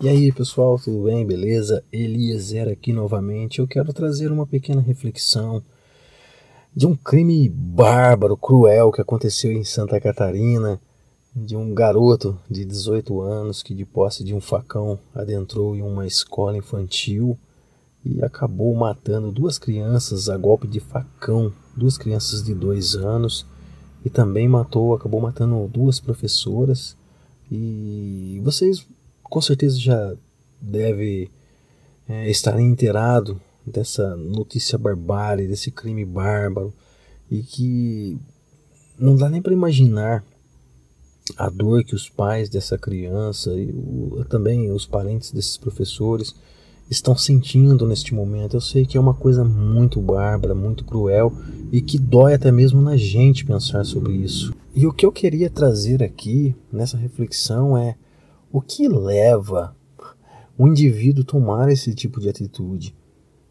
E aí pessoal, tudo bem? Beleza? Eliezer aqui novamente. Eu quero trazer uma pequena reflexão de um crime bárbaro, cruel que aconteceu em Santa Catarina, de um garoto de 18 anos que, de posse de um facão, adentrou em uma escola infantil e acabou matando duas crianças a golpe de facão, duas crianças de dois anos, e também matou, acabou matando duas professoras. E vocês com certeza já deve é, estar inteirado dessa notícia barbária, desse crime bárbaro, e que não dá nem para imaginar a dor que os pais dessa criança e o, também os parentes desses professores estão sentindo neste momento. Eu sei que é uma coisa muito bárbara, muito cruel e que dói até mesmo na gente pensar sobre isso. E o que eu queria trazer aqui nessa reflexão é o que leva o indivíduo a tomar esse tipo de atitude?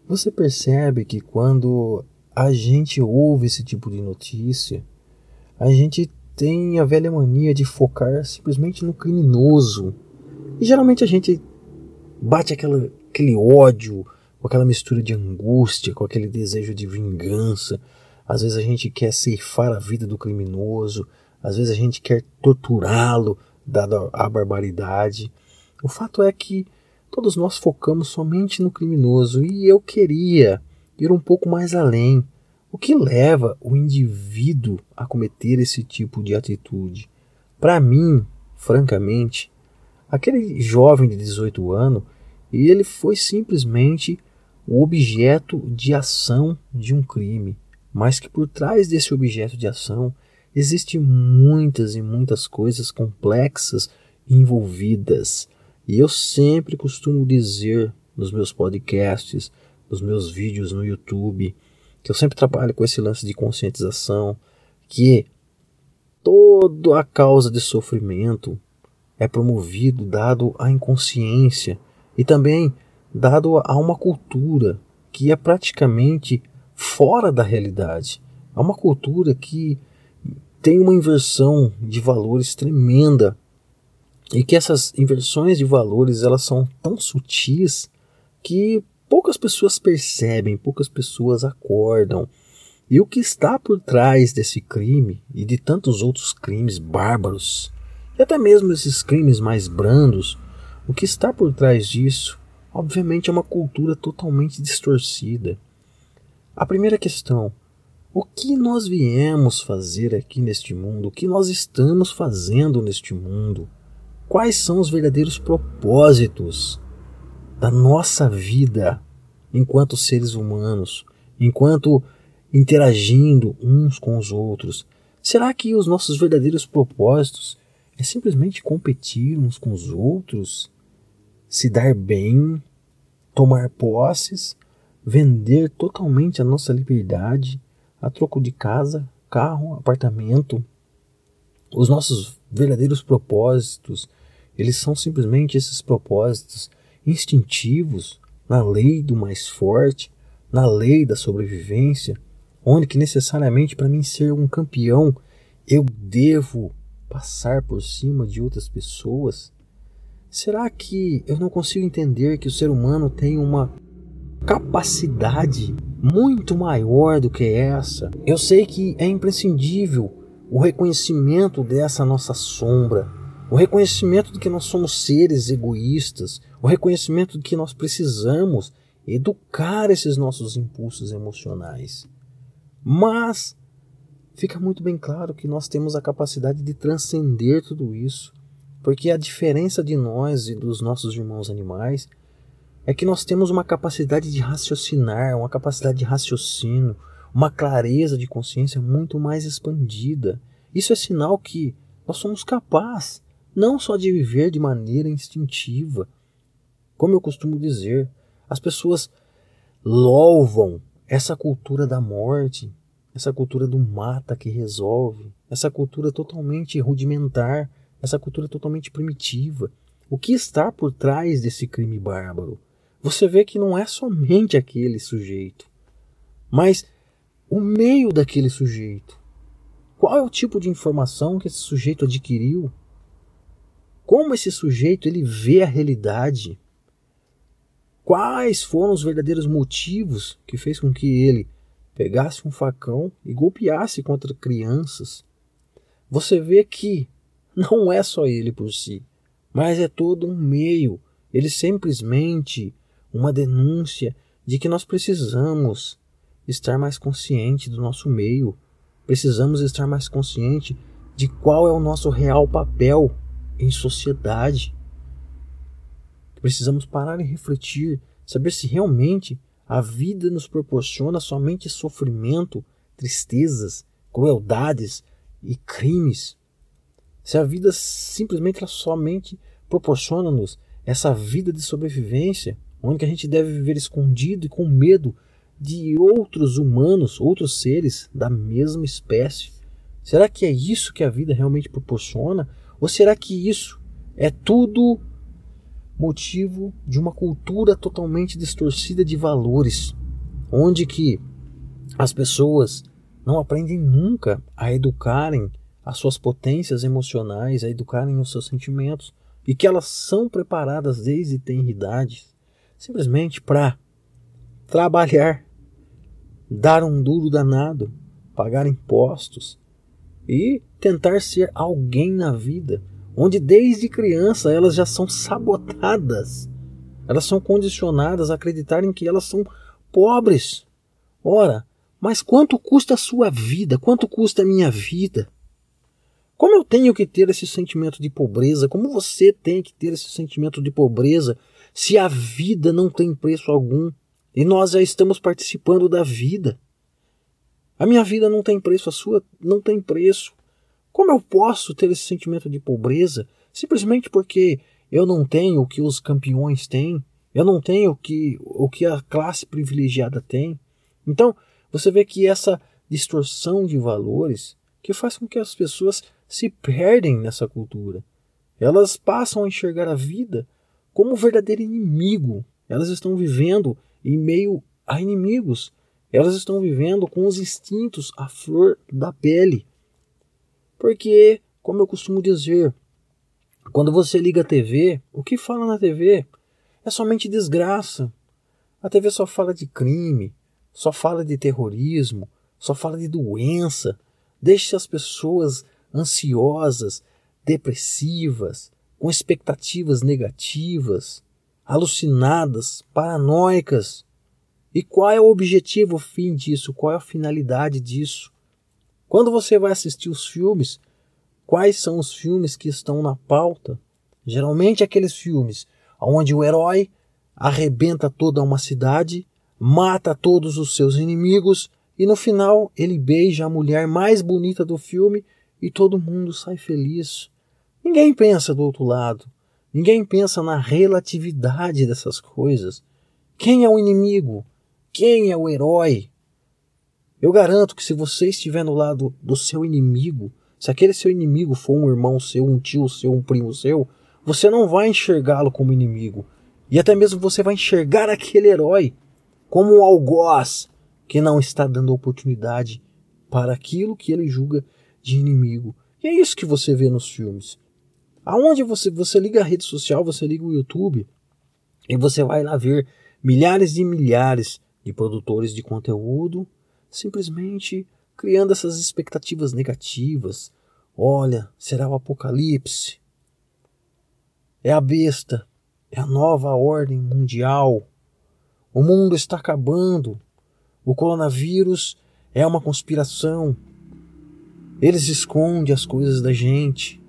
Você percebe que quando a gente ouve esse tipo de notícia, a gente tem a velha mania de focar simplesmente no criminoso. E geralmente a gente bate aquela, aquele ódio, com aquela mistura de angústia, com aquele desejo de vingança. Às vezes a gente quer ceifar a vida do criminoso, às vezes a gente quer torturá-lo, dada a barbaridade. O fato é que todos nós focamos somente no criminoso e eu queria ir um pouco mais além. O que leva o indivíduo a cometer esse tipo de atitude? Para mim, francamente, aquele jovem de 18 anos, ele foi simplesmente o objeto de ação de um crime, mas que por trás desse objeto de ação Existem muitas e muitas coisas complexas envolvidas. E eu sempre costumo dizer nos meus podcasts, nos meus vídeos no YouTube, que eu sempre trabalho com esse lance de conscientização, que toda a causa de sofrimento é promovido dado à inconsciência e também dado a uma cultura que é praticamente fora da realidade. É uma cultura que tem uma inversão de valores tremenda e que essas inversões de valores elas são tão sutis que poucas pessoas percebem, poucas pessoas acordam. E o que está por trás desse crime e de tantos outros crimes bárbaros, e até mesmo esses crimes mais brandos, o que está por trás disso, obviamente, é uma cultura totalmente distorcida. A primeira questão: o que nós viemos fazer aqui neste mundo? O que nós estamos fazendo neste mundo? Quais são os verdadeiros propósitos da nossa vida enquanto seres humanos, enquanto interagindo uns com os outros? Será que os nossos verdadeiros propósitos é simplesmente competir uns com os outros, se dar bem, tomar posses, vender totalmente a nossa liberdade? A troco de casa, carro, apartamento. Os nossos verdadeiros propósitos, eles são simplesmente esses propósitos instintivos na lei do mais forte, na lei da sobrevivência, onde que necessariamente para mim ser um campeão eu devo passar por cima de outras pessoas? Será que eu não consigo entender que o ser humano tem uma capacidade muito maior do que essa. Eu sei que é imprescindível o reconhecimento dessa nossa sombra, o reconhecimento de que nós somos seres egoístas, o reconhecimento de que nós precisamos educar esses nossos impulsos emocionais. Mas fica muito bem claro que nós temos a capacidade de transcender tudo isso, porque a diferença de nós e dos nossos irmãos animais é que nós temos uma capacidade de raciocinar, uma capacidade de raciocínio, uma clareza de consciência muito mais expandida. Isso é sinal que nós somos capazes não só de viver de maneira instintiva. Como eu costumo dizer, as pessoas louvam essa cultura da morte, essa cultura do mata que resolve, essa cultura totalmente rudimentar, essa cultura totalmente primitiva. O que está por trás desse crime bárbaro? Você vê que não é somente aquele sujeito, mas o meio daquele sujeito. Qual é o tipo de informação que esse sujeito adquiriu? como esse sujeito ele vê a realidade, quais foram os verdadeiros motivos que fez com que ele pegasse um facão e golpeasse contra crianças, você vê que não é só ele por si, mas é todo um meio. Ele simplesmente uma denúncia de que nós precisamos estar mais consciente do nosso meio, precisamos estar mais consciente de qual é o nosso real papel em sociedade. Precisamos parar e refletir, saber se realmente a vida nos proporciona somente sofrimento, tristezas, crueldades e crimes. Se a vida simplesmente somente proporciona-nos essa vida de sobrevivência, onde a gente deve viver escondido e com medo de outros humanos, outros seres da mesma espécie. Será que é isso que a vida realmente proporciona? Ou será que isso é tudo motivo de uma cultura totalmente distorcida de valores, onde que as pessoas não aprendem nunca a educarem as suas potências emocionais, a educarem os seus sentimentos, e que elas são preparadas desde tenridade simplesmente para trabalhar, dar um duro danado, pagar impostos e tentar ser alguém na vida onde desde criança elas já são sabotadas. Elas são condicionadas a acreditarem que elas são pobres. Ora, mas quanto custa a sua vida? Quanto custa a minha vida? Como eu tenho que ter esse sentimento de pobreza? Como você tem que ter esse sentimento de pobreza se a vida não tem preço algum e nós já estamos participando da vida? A minha vida não tem preço, a sua não tem preço. Como eu posso ter esse sentimento de pobreza simplesmente porque eu não tenho o que os campeões têm? Eu não tenho o que, o que a classe privilegiada tem? Então, você vê que essa distorção de valores que faz com que as pessoas se perdem nessa cultura. Elas passam a enxergar a vida como verdadeiro inimigo. Elas estão vivendo em meio a inimigos. Elas estão vivendo com os instintos à flor da pele. Porque, como eu costumo dizer, quando você liga a TV, o que fala na TV é somente desgraça. A TV só fala de crime, só fala de terrorismo, só fala de doença. Deixa as pessoas ansiosas, depressivas, com expectativas negativas, alucinadas, paranoicas. E qual é o objetivo, o fim disso? Qual é a finalidade disso? Quando você vai assistir os filmes, quais são os filmes que estão na pauta? Geralmente aqueles filmes onde o herói arrebenta toda uma cidade, mata todos os seus inimigos e no final ele beija a mulher mais bonita do filme e todo mundo sai feliz. Ninguém pensa do outro lado. Ninguém pensa na relatividade dessas coisas. Quem é o inimigo? Quem é o herói? Eu garanto que se você estiver no lado do seu inimigo, se aquele seu inimigo for um irmão seu, um tio seu, um primo seu, você não vai enxergá-lo como inimigo. E até mesmo você vai enxergar aquele herói como um algoz que não está dando oportunidade para aquilo que ele julga de inimigo. E é isso que você vê nos filmes. Aonde você, você liga a rede social, você liga o YouTube e você vai lá ver milhares e milhares de produtores de conteúdo simplesmente criando essas expectativas negativas. Olha, será o apocalipse. É a besta, é a nova ordem mundial. O mundo está acabando. O coronavírus é uma conspiração. Eles escondem as coisas da gente.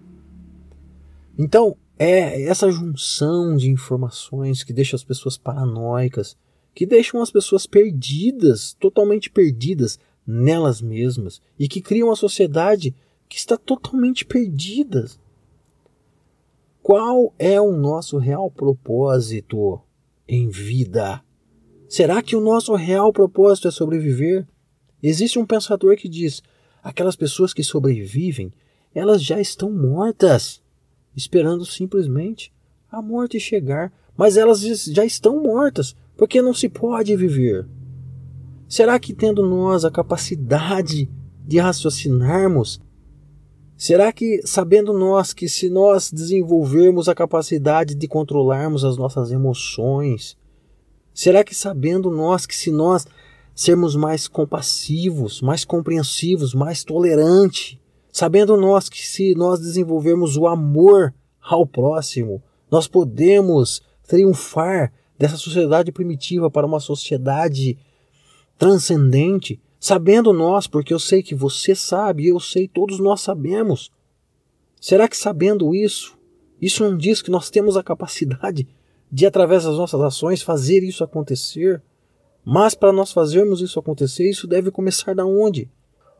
Então, é essa junção de informações que deixa as pessoas paranoicas, que deixam as pessoas perdidas, totalmente perdidas nelas mesmas e que criam uma sociedade que está totalmente perdida. Qual é o nosso real propósito em vida? Será que o nosso real propósito é sobreviver? Existe um pensador que diz: aquelas pessoas que sobrevivem, elas já estão mortas, esperando simplesmente a morte chegar, mas elas já estão mortas, porque não se pode viver. Será que tendo nós a capacidade de raciocinarmos, Será que, sabendo nós que se nós desenvolvermos a capacidade de controlarmos as nossas emoções, será que sabendo nós que se nós sermos mais compassivos, mais compreensivos, mais tolerantes, sabendo nós que se nós desenvolvermos o amor ao próximo, nós podemos triunfar dessa sociedade primitiva para uma sociedade transcendente, Sabendo nós, porque eu sei que você sabe, eu sei, todos nós sabemos. Será que sabendo isso, isso não diz que nós temos a capacidade de, através das nossas ações, fazer isso acontecer? Mas para nós fazermos isso acontecer, isso deve começar da onde?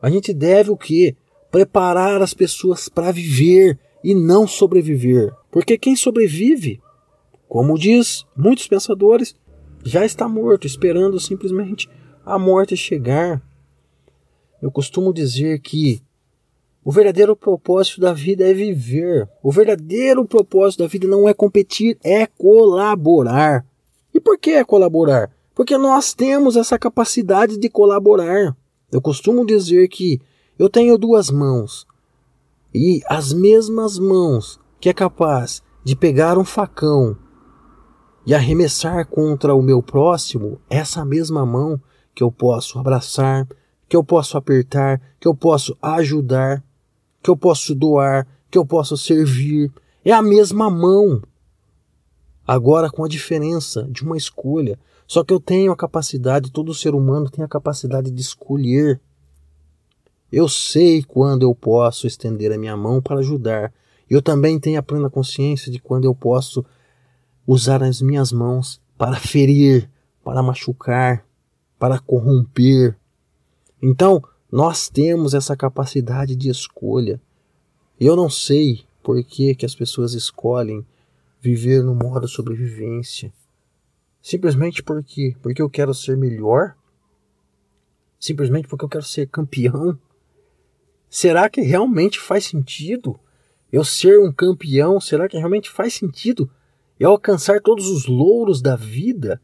A gente deve o quê? Preparar as pessoas para viver e não sobreviver. Porque quem sobrevive, como diz muitos pensadores, já está morto, esperando simplesmente a morte chegar. Eu costumo dizer que o verdadeiro propósito da vida é viver. O verdadeiro propósito da vida não é competir, é colaborar. E por que é colaborar? Porque nós temos essa capacidade de colaborar. Eu costumo dizer que eu tenho duas mãos e as mesmas mãos que é capaz de pegar um facão e arremessar contra o meu próximo, essa mesma mão que eu posso abraçar, que eu posso apertar, que eu posso ajudar, que eu posso doar, que eu posso servir. É a mesma mão. Agora com a diferença de uma escolha. Só que eu tenho a capacidade, todo ser humano tem a capacidade de escolher. Eu sei quando eu posso estender a minha mão para ajudar. Eu também tenho a plena consciência de quando eu posso usar as minhas mãos para ferir, para machucar, para corromper, então, nós temos essa capacidade de escolha. Eu não sei por que, que as pessoas escolhem viver no modo sobrevivência. Simplesmente porque, porque eu quero ser melhor? Simplesmente porque eu quero ser campeão? Será que realmente faz sentido eu ser um campeão? Será que realmente faz sentido eu alcançar todos os louros da vida?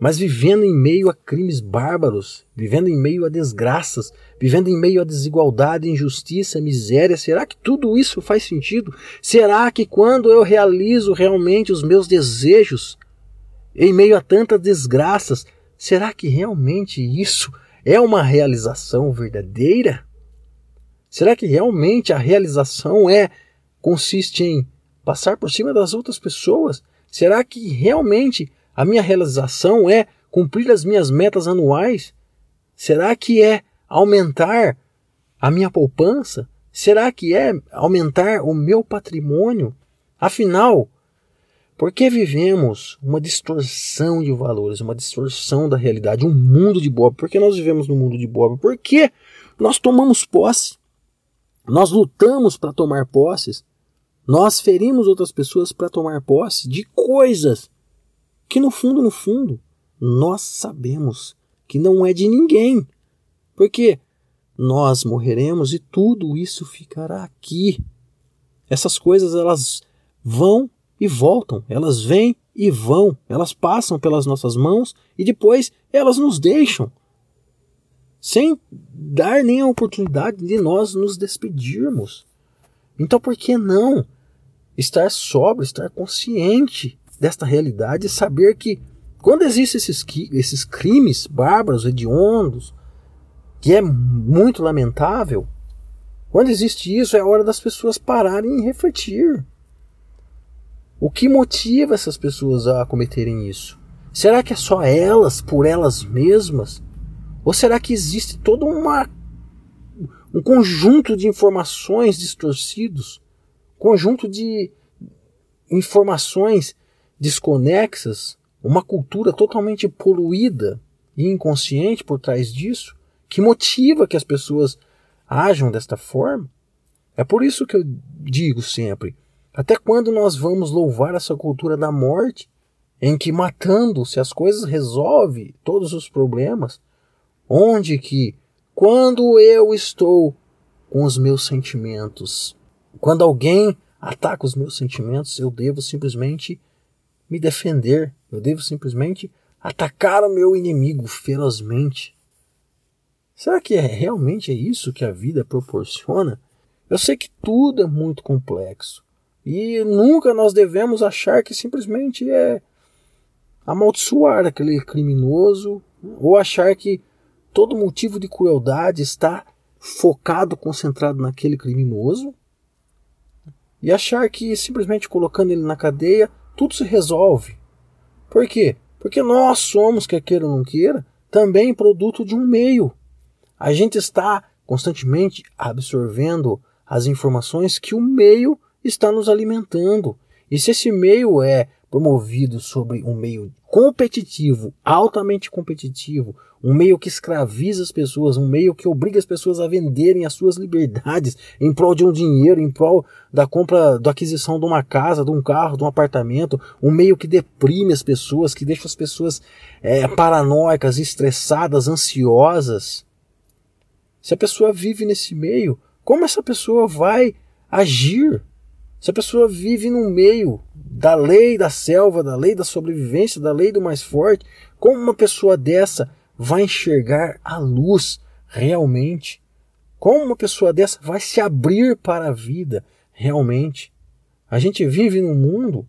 mas vivendo em meio a crimes bárbaros, vivendo em meio a desgraças, vivendo em meio a desigualdade, injustiça, miséria, será que tudo isso faz sentido? Será que quando eu realizo realmente os meus desejos, em meio a tantas desgraças, será que realmente isso é uma realização verdadeira? Será que realmente a realização é consiste em passar por cima das outras pessoas? Será que realmente a minha realização é cumprir as minhas metas anuais? Será que é aumentar a minha poupança? Será que é aumentar o meu patrimônio? Afinal, por que vivemos uma distorção de valores, uma distorção da realidade, um mundo de Bob? Por que nós vivemos no mundo de Bob? Por que nós tomamos posse? Nós lutamos para tomar posses. Nós ferimos outras pessoas para tomar posse de coisas que no fundo, no fundo, nós sabemos que não é de ninguém. Porque nós morreremos e tudo isso ficará aqui. Essas coisas elas vão e voltam, elas vêm e vão, elas passam pelas nossas mãos e depois elas nos deixam, sem dar nem a oportunidade de nós nos despedirmos. Então por que não estar sóbrio, estar consciente desta realidade e saber que quando existem esses, esses crimes bárbaros, hediondos, que é muito lamentável, quando existe isso é hora das pessoas pararem e refletir. O que motiva essas pessoas a cometerem isso? Será que é só elas, por elas mesmas? Ou será que existe todo uma, um conjunto de informações distorcidos, conjunto de informações desconexas, uma cultura totalmente poluída e inconsciente por trás disso, que motiva que as pessoas ajam desta forma. É por isso que eu digo sempre: até quando nós vamos louvar essa cultura da morte, em que matando-se as coisas resolve todos os problemas, onde que quando eu estou com os meus sentimentos, quando alguém ataca os meus sentimentos, eu devo simplesmente me defender, eu devo simplesmente atacar o meu inimigo ferozmente. Será que é realmente é isso que a vida proporciona? Eu sei que tudo é muito complexo. E nunca nós devemos achar que simplesmente é amaldiçoar aquele criminoso ou achar que todo motivo de crueldade está focado, concentrado naquele criminoso e achar que simplesmente colocando ele na cadeia tudo se resolve. Por quê? Porque nós somos, quer queira ou não queira, também produto de um meio. A gente está constantemente absorvendo as informações que o meio está nos alimentando. E se esse meio é promovido sobre um meio competitivo, altamente competitivo, um meio que escraviza as pessoas, um meio que obriga as pessoas a venderem as suas liberdades em prol de um dinheiro, em prol da compra, da aquisição de uma casa, de um carro, de um apartamento, um meio que deprime as pessoas, que deixa as pessoas é, paranoicas, estressadas, ansiosas. Se a pessoa vive nesse meio, como essa pessoa vai agir? Se a pessoa vive no meio da lei da selva, da lei da sobrevivência, da lei do mais forte, como uma pessoa dessa vai enxergar a luz realmente? Como uma pessoa dessa vai se abrir para a vida realmente? A gente vive num mundo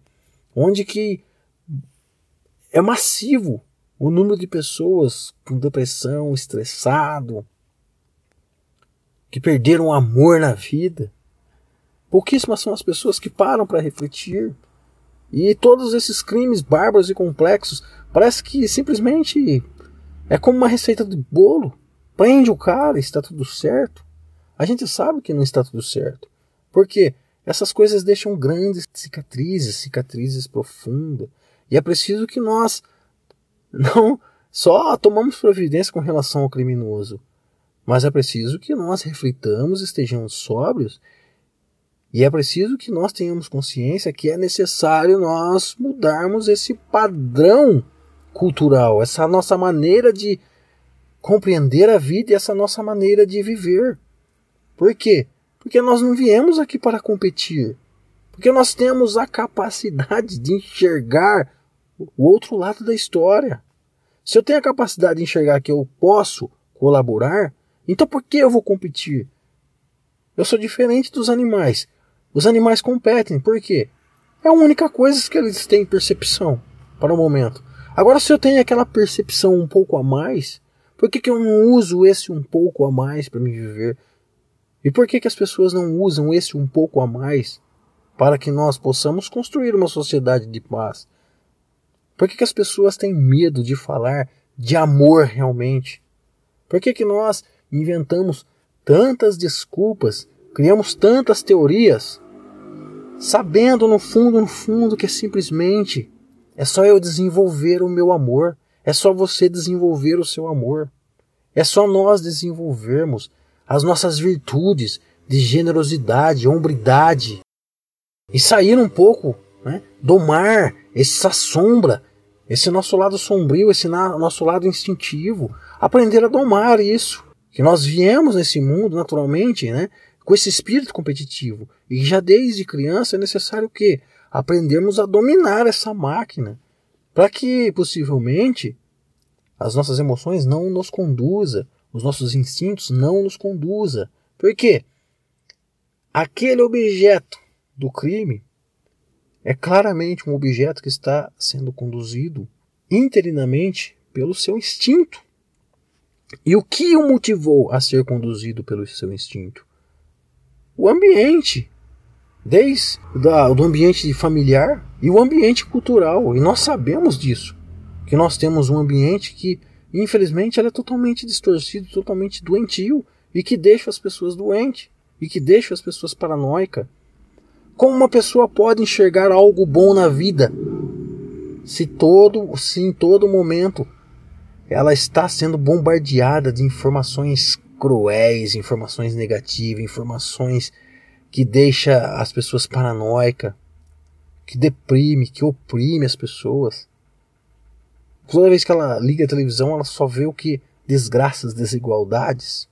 onde que é massivo o número de pessoas com depressão, estressado, que perderam o amor na vida. Pouquíssimas são as pessoas que param para refletir. E todos esses crimes bárbaros e complexos parece que simplesmente é como uma receita de bolo. Prende o cara, está tudo certo. A gente sabe que não está tudo certo. Porque essas coisas deixam grandes cicatrizes, cicatrizes profundas. E é preciso que nós não só tomamos providência com relação ao criminoso, mas é preciso que nós reflitamos, estejamos sóbrios e é preciso que nós tenhamos consciência que é necessário nós mudarmos esse padrão cultural, essa nossa maneira de compreender a vida e essa nossa maneira de viver. Por quê? Porque nós não viemos aqui para competir. Porque nós temos a capacidade de enxergar o outro lado da história. Se eu tenho a capacidade de enxergar que eu posso colaborar, então por que eu vou competir? Eu sou diferente dos animais. Os animais competem, por quê? É a única coisa que eles têm percepção para o momento. Agora, se eu tenho aquela percepção um pouco a mais, por que, que eu não uso esse um pouco a mais para me viver? E por que, que as pessoas não usam esse um pouco a mais para que nós possamos construir uma sociedade de paz? Por que, que as pessoas têm medo de falar de amor realmente? Por que, que nós inventamos tantas desculpas Criamos tantas teorias, sabendo no fundo, no fundo, que é simplesmente é só eu desenvolver o meu amor, é só você desenvolver o seu amor, é só nós desenvolvermos as nossas virtudes de generosidade, hombridade e sair um pouco né, do mar, essa sombra, esse nosso lado sombrio, esse nosso lado instintivo, aprender a domar isso. Que nós viemos nesse mundo naturalmente, né, com esse espírito competitivo. E já desde criança é necessário que aprendermos a dominar essa máquina para que possivelmente as nossas emoções não nos conduza, os nossos instintos não nos conduza. Por quê? Aquele objeto do crime é claramente um objeto que está sendo conduzido interinamente pelo seu instinto. E o que o motivou a ser conduzido pelo seu instinto? O ambiente, desde do ambiente familiar e o ambiente cultural. E nós sabemos disso, que nós temos um ambiente que, infelizmente, é totalmente distorcido, totalmente doentio e que deixa as pessoas doentes e que deixa as pessoas paranoicas. Como uma pessoa pode enxergar algo bom na vida se todo, se em todo momento ela está sendo bombardeada de informações cruéis, informações negativas, informações que deixa as pessoas paranoicas, que deprime, que oprime as pessoas. Toda vez que ela liga a televisão, ela só vê o que desgraças, desigualdades.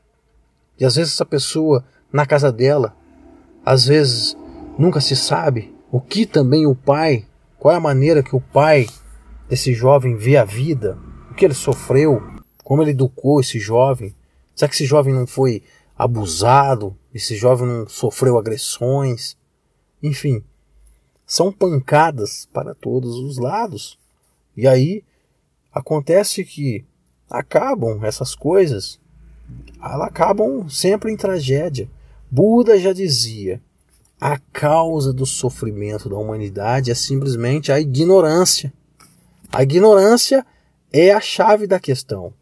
E às vezes essa pessoa na casa dela, às vezes nunca se sabe o que também o pai, qual é a maneira que o pai desse jovem vê a vida, o que ele sofreu, como ele educou esse jovem, Será que esse jovem não foi abusado, esse jovem não sofreu agressões. Enfim, são pancadas para todos os lados. E aí acontece que acabam essas coisas, elas acabam sempre em tragédia. Buda já dizia: a causa do sofrimento da humanidade é simplesmente a ignorância. A ignorância é a chave da questão.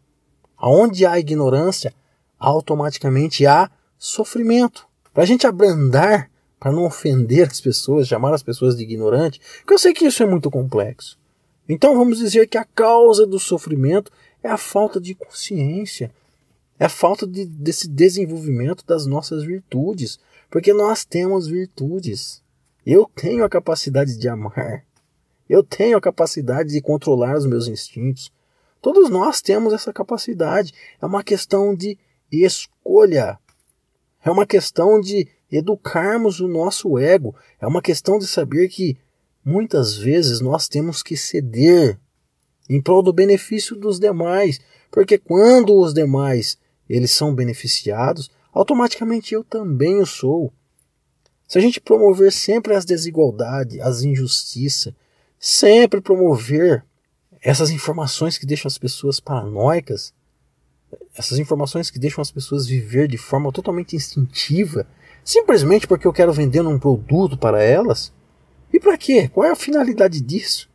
Aonde há ignorância, automaticamente há sofrimento. Para a gente abrandar, para não ofender as pessoas, chamar as pessoas de ignorante, porque eu sei que isso é muito complexo. Então vamos dizer que a causa do sofrimento é a falta de consciência, é a falta de, desse desenvolvimento das nossas virtudes, porque nós temos virtudes. Eu tenho a capacidade de amar, eu tenho a capacidade de controlar os meus instintos. Todos nós temos essa capacidade. É uma questão de escolha. É uma questão de educarmos o nosso ego. É uma questão de saber que muitas vezes nós temos que ceder em prol do benefício dos demais, porque quando os demais eles são beneficiados, automaticamente eu também o sou. Se a gente promover sempre as desigualdades, as injustiças, sempre promover essas informações que deixam as pessoas paranoicas, essas informações que deixam as pessoas viver de forma totalmente instintiva, simplesmente porque eu quero vender um produto para elas? E para quê? Qual é a finalidade disso?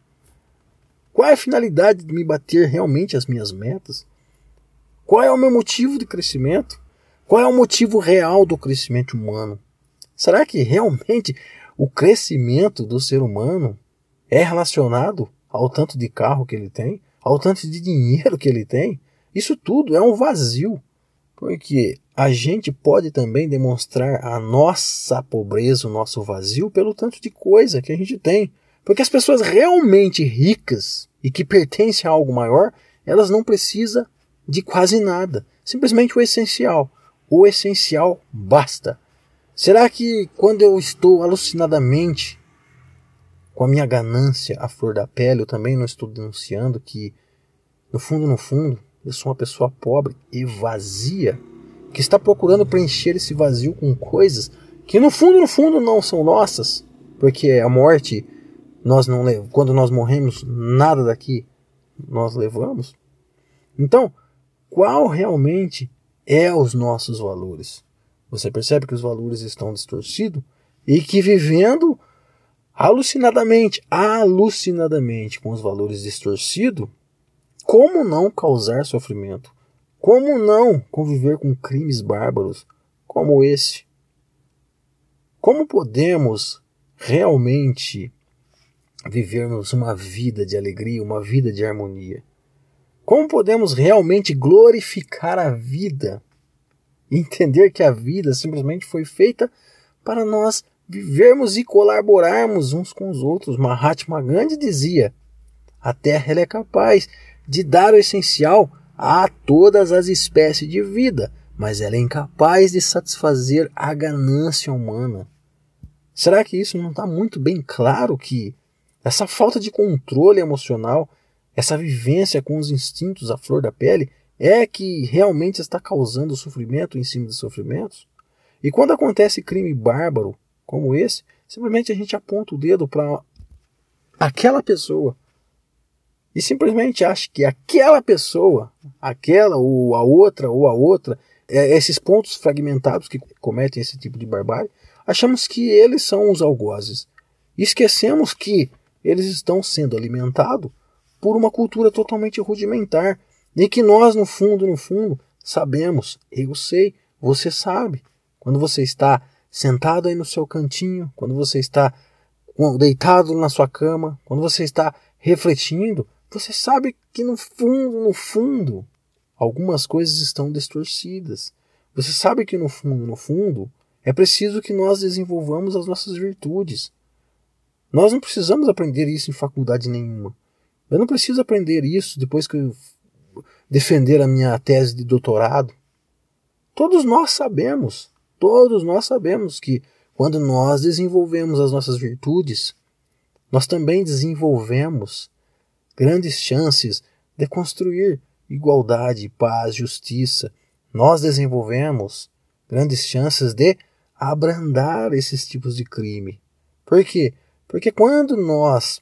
Qual é a finalidade de me bater realmente as minhas metas? Qual é o meu motivo de crescimento? Qual é o motivo real do crescimento humano? Será que realmente o crescimento do ser humano é relacionado ao tanto de carro que ele tem, ao tanto de dinheiro que ele tem? Isso tudo é um vazio, porque a gente pode também demonstrar a nossa pobreza, o nosso vazio, pelo tanto de coisa que a gente tem. Porque as pessoas realmente ricas e que pertencem a algo maior, elas não precisam de quase nada, simplesmente o essencial. O essencial basta. Será que quando eu estou alucinadamente com a minha ganância à flor da pele, eu também não estou denunciando que, no fundo, no fundo, eu sou uma pessoa pobre e vazia, que está procurando preencher esse vazio com coisas que no fundo, no fundo não são nossas, porque a morte, nós não quando nós morremos, nada daqui nós levamos. Então, qual realmente é os nossos valores? Você percebe que os valores estão distorcidos e que vivendo alucinadamente, alucinadamente com os valores distorcidos, como não causar sofrimento? Como não conviver com crimes bárbaros como esse? Como podemos realmente vivermos uma vida de alegria, uma vida de harmonia? Como podemos realmente glorificar a vida? Entender que a vida simplesmente foi feita para nós vivermos e colaborarmos uns com os outros. Mahatma Gandhi dizia: a terra é capaz de dar o essencial a todas as espécies de vida, mas ela é incapaz de satisfazer a ganância humana. Será que isso não está muito bem claro que essa falta de controle emocional, essa vivência com os instintos à flor da pele, é que realmente está causando sofrimento em cima de sofrimentos? E quando acontece crime bárbaro como esse, simplesmente a gente aponta o dedo para aquela pessoa e simplesmente acha que aquela pessoa, aquela ou a outra ou a outra, é, esses pontos fragmentados que cometem esse tipo de barbárie, achamos que eles são os algozes. E esquecemos que eles estão sendo alimentados por uma cultura totalmente rudimentar e que nós, no fundo, no fundo, sabemos, eu sei, você sabe, quando você está sentado aí no seu cantinho, quando você está deitado na sua cama, quando você está refletindo, você sabe que no fundo, no fundo, algumas coisas estão distorcidas. Você sabe que no fundo, no fundo, é preciso que nós desenvolvamos as nossas virtudes. Nós não precisamos aprender isso em faculdade nenhuma. Eu não preciso aprender isso depois que eu defender a minha tese de doutorado. Todos nós sabemos, todos nós sabemos que quando nós desenvolvemos as nossas virtudes, nós também desenvolvemos grandes chances de construir igualdade, paz, justiça. Nós desenvolvemos grandes chances de abrandar esses tipos de crime. Por quê? Porque quando nós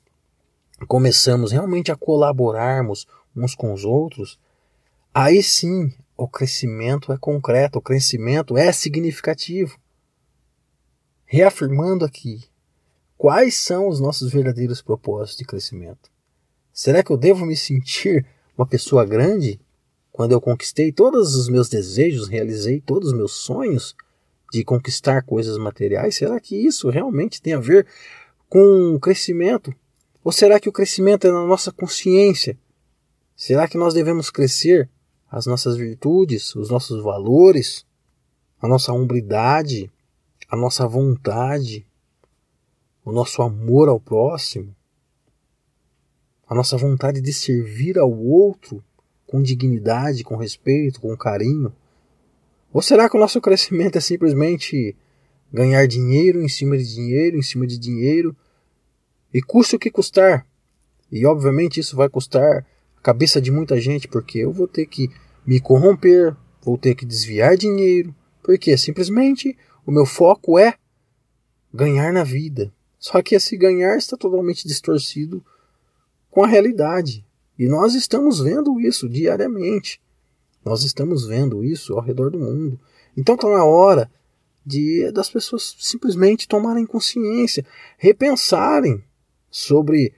começamos realmente a colaborarmos uns com os outros, aí sim o crescimento é concreto, o crescimento é significativo. Reafirmando aqui, quais são os nossos verdadeiros propósitos de crescimento? Será que eu devo me sentir uma pessoa grande quando eu conquistei todos os meus desejos, realizei todos os meus sonhos de conquistar coisas materiais? Será que isso realmente tem a ver com o crescimento? Ou será que o crescimento é na nossa consciência? Será que nós devemos crescer as nossas virtudes, os nossos valores, a nossa hombridade, a nossa vontade, o nosso amor ao próximo, a nossa vontade de servir ao outro com dignidade, com respeito, com carinho? Ou será que o nosso crescimento é simplesmente ganhar dinheiro em cima de dinheiro, em cima de dinheiro, e custe o que custar? E obviamente isso vai custar a cabeça de muita gente, porque eu vou ter que me corromper, vou ter que desviar dinheiro, porque simplesmente o meu foco é ganhar na vida. Só que esse ganhar está totalmente distorcido com a realidade. E nós estamos vendo isso diariamente. Nós estamos vendo isso ao redor do mundo. Então está na hora de das pessoas simplesmente tomarem consciência, repensarem sobre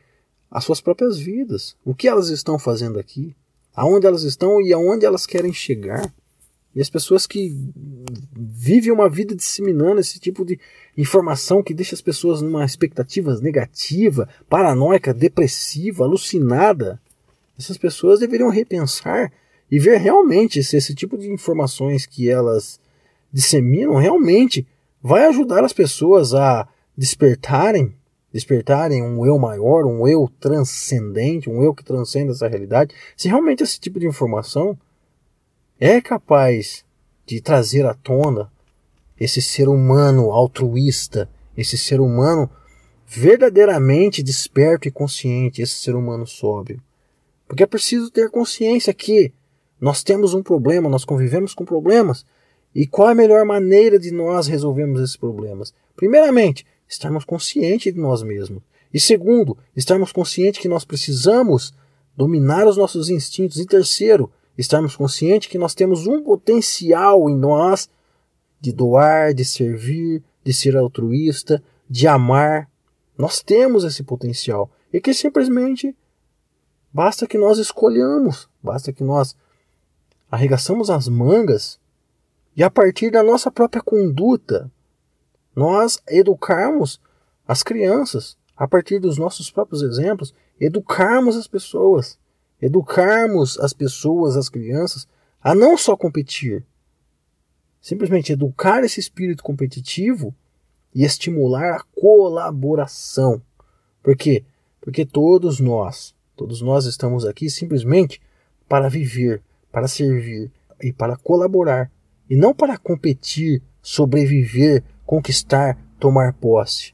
as suas próprias vidas, o que elas estão fazendo aqui, aonde elas estão e aonde elas querem chegar. E as pessoas que vivem uma vida disseminando esse tipo de informação que deixa as pessoas numa expectativa negativa, paranoica, depressiva, alucinada, essas pessoas deveriam repensar e ver realmente se esse tipo de informações que elas disseminam realmente vai ajudar as pessoas a despertarem, despertarem um eu maior, um eu transcendente, um eu que transcende essa realidade. Se realmente esse tipo de informação é capaz de trazer à tona esse ser humano altruísta, esse ser humano verdadeiramente desperto e consciente, esse ser humano sóbrio. Porque é preciso ter consciência que nós temos um problema, nós convivemos com problemas. E qual é a melhor maneira de nós resolvermos esses problemas? Primeiramente, estarmos conscientes de nós mesmos. E segundo, estarmos conscientes que nós precisamos dominar os nossos instintos. E terceiro, estarmos conscientes que nós temos um potencial em nós de doar, de servir, de ser altruísta, de amar. Nós temos esse potencial e que simplesmente basta que nós escolhamos, basta que nós arregaçamos as mangas e a partir da nossa própria conduta nós educarmos as crianças, a partir dos nossos próprios exemplos, educarmos as pessoas educarmos as pessoas, as crianças, a não só competir, simplesmente educar esse espírito competitivo e estimular a colaboração. Por quê? Porque todos nós, todos nós estamos aqui simplesmente para viver, para servir e para colaborar, e não para competir, sobreviver, conquistar, tomar posse.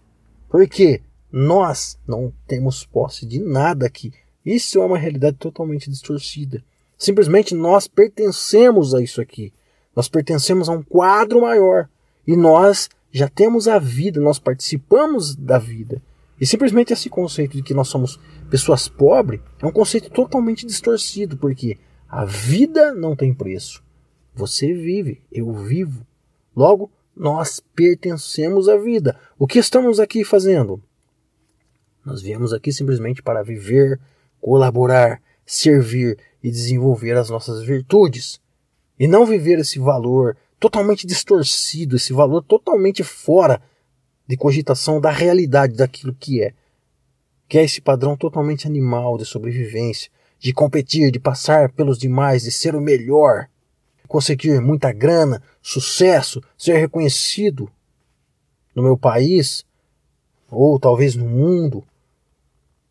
Porque nós não temos posse de nada aqui. Isso é uma realidade totalmente distorcida. Simplesmente nós pertencemos a isso aqui. Nós pertencemos a um quadro maior. E nós já temos a vida, nós participamos da vida. E simplesmente esse conceito de que nós somos pessoas pobres é um conceito totalmente distorcido, porque a vida não tem preço. Você vive, eu vivo. Logo, nós pertencemos à vida. O que estamos aqui fazendo? Nós viemos aqui simplesmente para viver, colaborar, servir e desenvolver as nossas virtudes. E não viver esse valor totalmente distorcido, esse valor totalmente fora de cogitação da realidade daquilo que é. Que é esse padrão totalmente animal de sobrevivência, de competir, de passar pelos demais, de ser o melhor, conseguir muita grana, sucesso, ser reconhecido no meu país, ou talvez no mundo,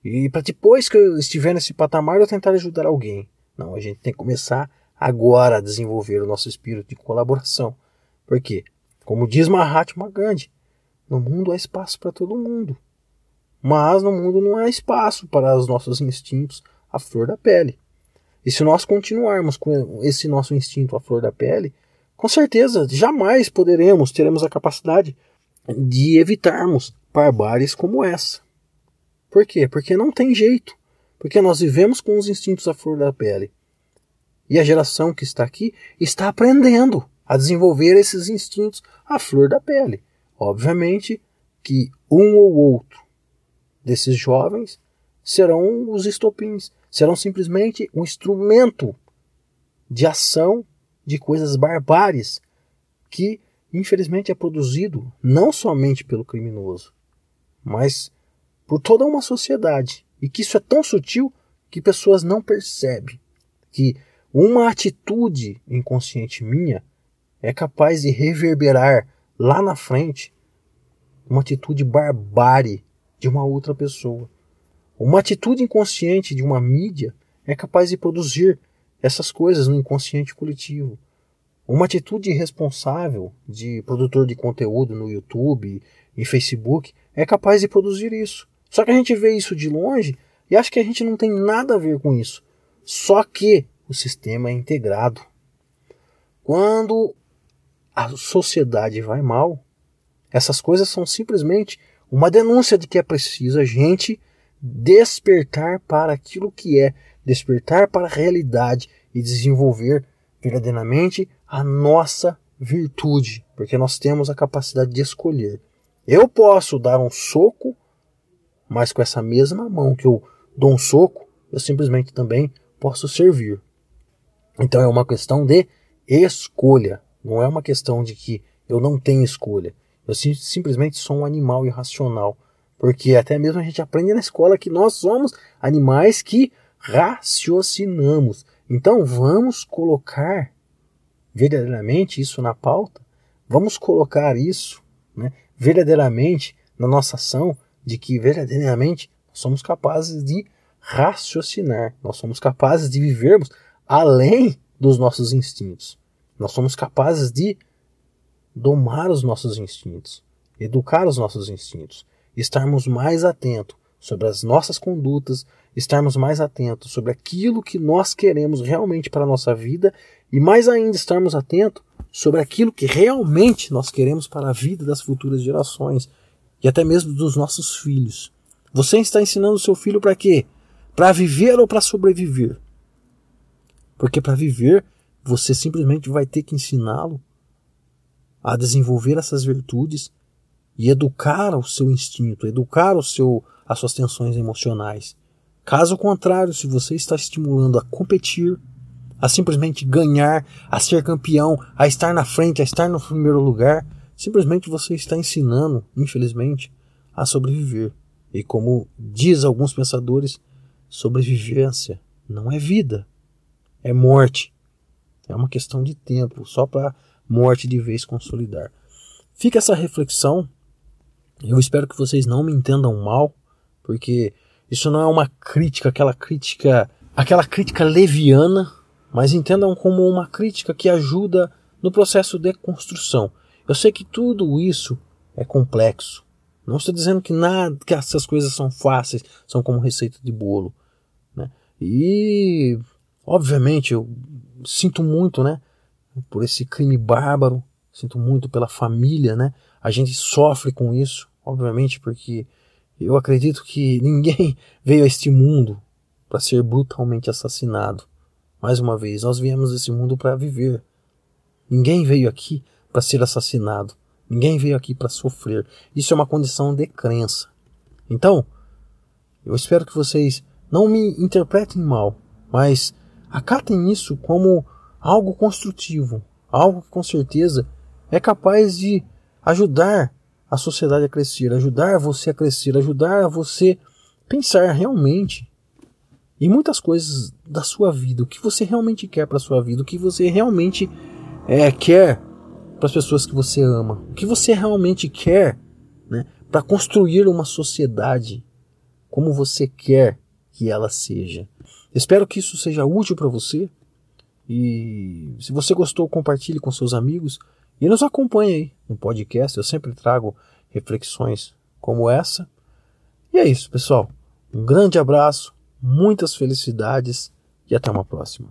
e para depois que eu estiver nesse patamar eu tentar ajudar alguém. Não, a gente tem que começar agora a desenvolver o nosso espírito de colaboração. Por quê? Como diz Mahatma Gandhi, no mundo há espaço para todo mundo. Mas no mundo não há espaço para os nossos instintos à flor da pele. E se nós continuarmos com esse nosso instinto à flor da pele, com certeza jamais poderemos, teremos a capacidade de evitarmos barbáries como essa. Por quê? Porque não tem jeito. Porque nós vivemos com os instintos à flor da pele. E a geração que está aqui está aprendendo a desenvolver esses instintos à flor da pele. Obviamente que um ou outro desses jovens serão os estopins, serão simplesmente um instrumento de ação de coisas barbáries que infelizmente é produzido não somente pelo criminoso, mas por toda uma sociedade. E que isso é tão sutil que pessoas não percebem que uma atitude inconsciente minha é capaz de reverberar lá na frente uma atitude barbárie de uma outra pessoa. Uma atitude inconsciente de uma mídia é capaz de produzir essas coisas no inconsciente coletivo. Uma atitude irresponsável de produtor de conteúdo no YouTube e Facebook é capaz de produzir isso. Só que a gente vê isso de longe e acha que a gente não tem nada a ver com isso. Só que o sistema é integrado. Quando a sociedade vai mal, essas coisas são simplesmente uma denúncia de que é preciso a gente despertar para aquilo que é, despertar para a realidade e desenvolver verdadeiramente a nossa virtude, porque nós temos a capacidade de escolher. Eu posso dar um soco, mas com essa mesma mão que eu dou um soco, eu simplesmente também posso servir. Então é uma questão de escolha. Não é uma questão de que eu não tenho escolha. Eu simplesmente sou um animal irracional. Porque até mesmo a gente aprende na escola que nós somos animais que raciocinamos. Então vamos colocar verdadeiramente isso na pauta, vamos colocar isso né, verdadeiramente na nossa ação, de que verdadeiramente somos capazes de raciocinar, nós somos capazes de vivermos além dos nossos instintos. Nós somos capazes de domar os nossos instintos, educar os nossos instintos, estarmos mais atentos sobre as nossas condutas, estarmos mais atentos sobre aquilo que nós queremos realmente para a nossa vida e mais ainda estarmos atentos sobre aquilo que realmente nós queremos para a vida das futuras gerações e até mesmo dos nossos filhos. Você está ensinando o seu filho para quê? Para viver ou para sobreviver? Porque para viver, você simplesmente vai ter que ensiná-lo a desenvolver essas virtudes e educar o seu instinto, educar o seu, as suas tensões emocionais. Caso contrário, se você está estimulando a competir, a simplesmente ganhar, a ser campeão, a estar na frente, a estar no primeiro lugar, simplesmente você está ensinando, infelizmente, a sobreviver. E como diz alguns pensadores, sobrevivência não é vida, é morte. É uma questão de tempo, só para morte de vez consolidar. Fica essa reflexão. Eu espero que vocês não me entendam mal, porque isso não é uma crítica, aquela crítica, aquela crítica leviana, mas entendam como uma crítica que ajuda no processo de construção. Eu sei que tudo isso é complexo. Não estou dizendo que nada, que essas coisas são fáceis, são como receita de bolo, né? E obviamente eu sinto muito, né, por esse crime bárbaro, sinto muito pela família, né? A gente sofre com isso, obviamente, porque eu acredito que ninguém veio a este mundo para ser brutalmente assassinado. Mais uma vez, nós viemos a esse mundo para viver. Ninguém veio aqui para ser assassinado. Ninguém veio aqui para sofrer. Isso é uma condição de crença. Então, eu espero que vocês não me interpretem mal, mas acatem isso como algo construtivo, algo que com certeza é capaz de ajudar a sociedade a crescer, ajudar você a crescer, ajudar você pensar realmente em muitas coisas da sua vida, o que você realmente quer para sua vida, o que você realmente é, quer para as pessoas que você ama, o que você realmente quer né, para construir uma sociedade como você quer que ela seja. Espero que isso seja útil para você e se você gostou, compartilhe com seus amigos. E nos acompanhe aí no podcast, eu sempre trago reflexões como essa. E é isso, pessoal. Um grande abraço, muitas felicidades e até uma próxima.